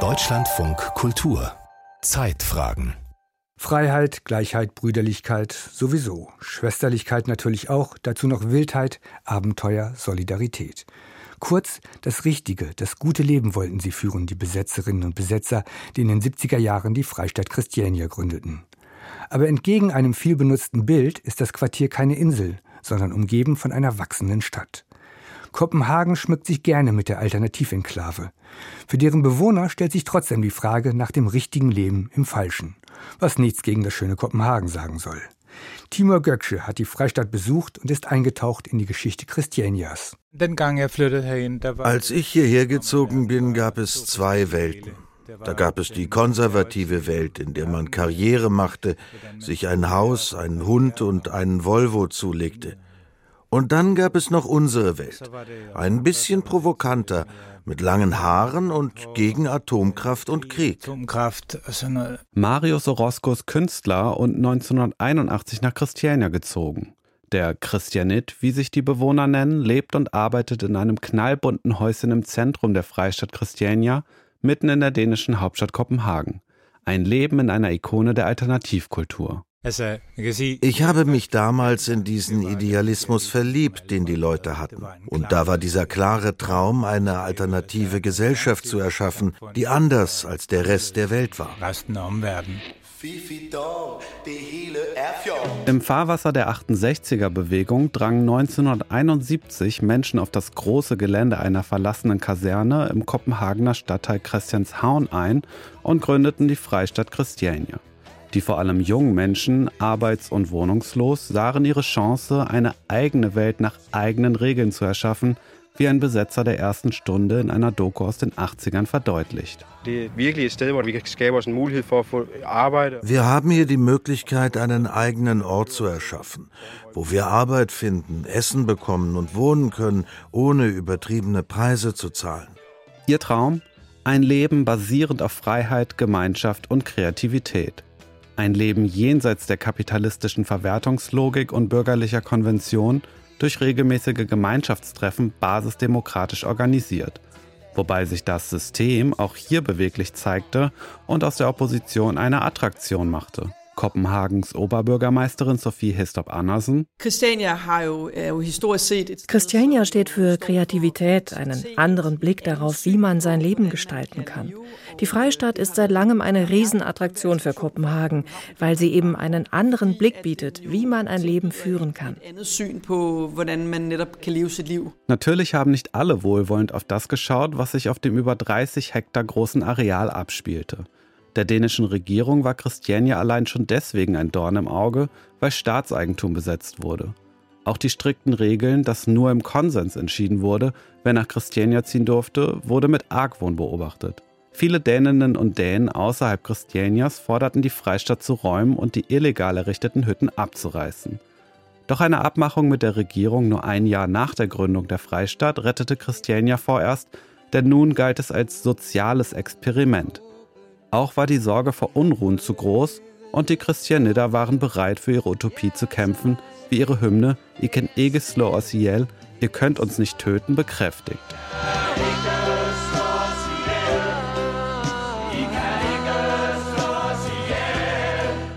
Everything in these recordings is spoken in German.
Deutschlandfunk Kultur Zeitfragen Freiheit, Gleichheit, Brüderlichkeit sowieso. Schwesterlichkeit natürlich auch. Dazu noch Wildheit, Abenteuer, Solidarität. Kurz, das richtige, das gute Leben wollten sie führen, die Besetzerinnen und Besetzer, die in den 70er Jahren die Freistadt Christiania gründeten. Aber entgegen einem vielbenutzten Bild ist das Quartier keine Insel, sondern umgeben von einer wachsenden Stadt. Kopenhagen schmückt sich gerne mit der Alternativenklave. Für deren Bewohner stellt sich trotzdem die Frage nach dem richtigen Leben im Falschen, was nichts gegen das schöne Kopenhagen sagen soll. Timur Göksche hat die Freistadt besucht und ist eingetaucht in die Geschichte Christianias. Als ich hierher gezogen bin, gab es zwei Welten. Da gab es die konservative Welt, in der man Karriere machte, sich ein Haus, einen Hund und einen Volvo zulegte. Und dann gab es noch unsere Welt, ein bisschen provokanter, mit langen Haaren und gegen Atomkraft und Krieg. Marius ist Künstler und 1981 nach Christiania gezogen. Der Christianit, wie sich die Bewohner nennen, lebt und arbeitet in einem knallbunten Häuschen im Zentrum der Freistadt Christiania, mitten in der dänischen Hauptstadt Kopenhagen. Ein Leben in einer Ikone der Alternativkultur. Ich habe mich damals in diesen Idealismus verliebt, den die Leute hatten. Und da war dieser klare Traum, eine alternative Gesellschaft zu erschaffen, die anders als der Rest der Welt war. Im Fahrwasser der 68er-Bewegung drangen 1971 Menschen auf das große Gelände einer verlassenen Kaserne im Kopenhagener Stadtteil Christianshavn ein und gründeten die Freistadt Christiania. Die vor allem jungen Menschen, arbeits- und wohnungslos, sahen ihre Chance, eine eigene Welt nach eigenen Regeln zu erschaffen, wie ein Besetzer der ersten Stunde in einer Doku aus den 80ern verdeutlicht. Wir haben hier die Möglichkeit, einen eigenen Ort zu erschaffen, wo wir Arbeit finden, Essen bekommen und wohnen können, ohne übertriebene Preise zu zahlen. Ihr Traum? Ein Leben basierend auf Freiheit, Gemeinschaft und Kreativität. Ein Leben jenseits der kapitalistischen Verwertungslogik und bürgerlicher Konvention durch regelmäßige Gemeinschaftstreffen basisdemokratisch organisiert. Wobei sich das System auch hier beweglich zeigte und aus der Opposition eine Attraktion machte. Kopenhagens Oberbürgermeisterin Sophie Histop Andersen. Christiania steht für Kreativität, einen anderen Blick darauf, wie man sein Leben gestalten kann. Die Freistadt ist seit langem eine Riesenattraktion für Kopenhagen, weil sie eben einen anderen Blick bietet, wie man ein Leben führen kann. Natürlich haben nicht alle wohlwollend auf das geschaut, was sich auf dem über 30 Hektar großen Areal abspielte. Der dänischen Regierung war Christiania allein schon deswegen ein Dorn im Auge, weil Staatseigentum besetzt wurde. Auch die strikten Regeln, dass nur im Konsens entschieden wurde, wer nach Christiania ziehen durfte, wurde mit Argwohn beobachtet. Viele Däninnen und Dänen außerhalb Christianias forderten die Freistadt zu räumen und die illegal errichteten Hütten abzureißen. Doch eine Abmachung mit der Regierung nur ein Jahr nach der Gründung der Freistadt rettete Christiania vorerst, denn nun galt es als soziales Experiment. Auch war die Sorge vor Unruhen zu groß und die Christianider waren bereit, für ihre Utopie zu kämpfen, wie ihre Hymne Iken Egeslo Osiel, ihr könnt uns nicht töten, bekräftigt.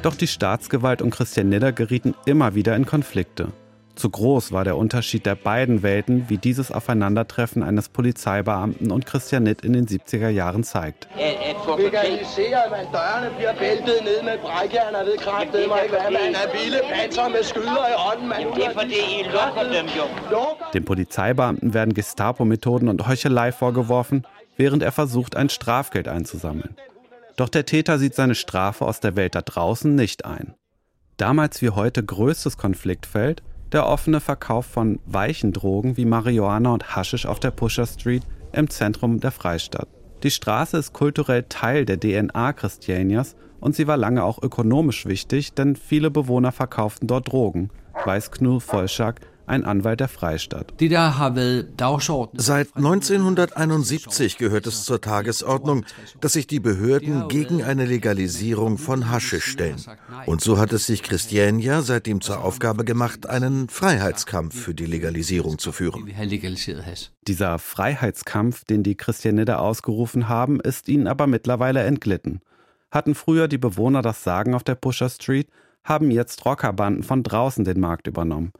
Doch die Staatsgewalt und Christianider gerieten immer wieder in Konflikte. Zu groß war der Unterschied der beiden Welten, wie dieses Aufeinandertreffen eines Polizeibeamten und Christianit in den 70er Jahren zeigt. Dem Polizeibeamten werden Gestapo-Methoden und Heuchelei vorgeworfen, während er versucht, ein Strafgeld einzusammeln. Doch der Täter sieht seine Strafe aus der Welt da draußen nicht ein. Damals wie heute größtes Konfliktfeld der offene Verkauf von weichen Drogen wie Marihuana und Haschisch auf der Pusher Street im Zentrum der Freistadt. Die Straße ist kulturell Teil der DNA Christianias und sie war lange auch ökonomisch wichtig, denn viele Bewohner verkauften dort Drogen, weiß Knul Volschak, ein Anwalt der Freistadt. Seit 1971 gehört es zur Tagesordnung, dass sich die Behörden gegen eine Legalisierung von Haschisch stellen. Und so hat es sich Christiania seitdem zur Aufgabe gemacht, einen Freiheitskampf für die Legalisierung zu führen. Dieser Freiheitskampf, den die Christianider ausgerufen haben, ist ihnen aber mittlerweile entglitten. Hatten früher die Bewohner das Sagen auf der Pusher Street, haben jetzt Rockerbanden von draußen den Markt übernommen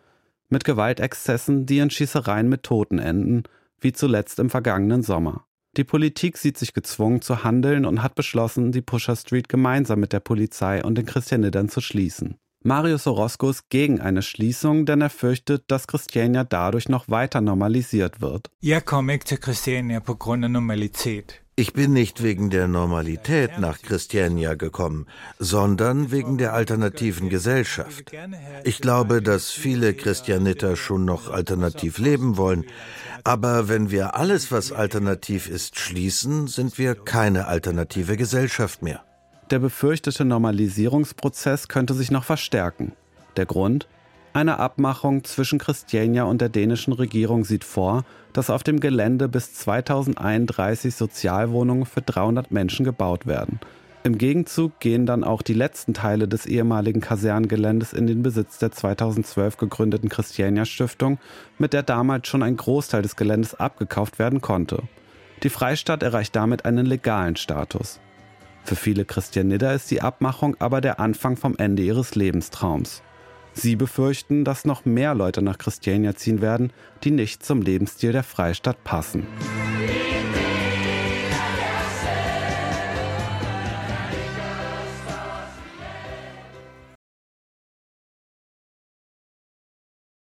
mit Gewaltexzessen, die in Schießereien mit Toten enden, wie zuletzt im vergangenen Sommer. Die Politik sieht sich gezwungen zu handeln und hat beschlossen, die Pusher Street gemeinsam mit der Polizei und den Christianidern zu schließen. Marius Orozco ist gegen eine Schließung, denn er fürchtet, dass Christiania dadurch noch weiter normalisiert wird. Jeg kom ikke til Christiania af normalitet. Ich bin nicht wegen der Normalität nach Christiania gekommen, sondern wegen der alternativen Gesellschaft. Ich glaube, dass viele Christianiter schon noch alternativ leben wollen. Aber wenn wir alles, was alternativ ist, schließen, sind wir keine alternative Gesellschaft mehr. Der befürchtete Normalisierungsprozess könnte sich noch verstärken. Der Grund? Eine Abmachung zwischen Christiania und der dänischen Regierung sieht vor, dass auf dem Gelände bis 2031 Sozialwohnungen für 300 Menschen gebaut werden. Im Gegenzug gehen dann auch die letzten Teile des ehemaligen Kasernengeländes in den Besitz der 2012 gegründeten Christiania Stiftung, mit der damals schon ein Großteil des Geländes abgekauft werden konnte. Die Freistadt erreicht damit einen legalen Status. Für viele Christianider ist die Abmachung aber der Anfang vom Ende ihres Lebenstraums. Sie befürchten, dass noch mehr Leute nach Christiania ziehen werden, die nicht zum Lebensstil der Freistadt passen.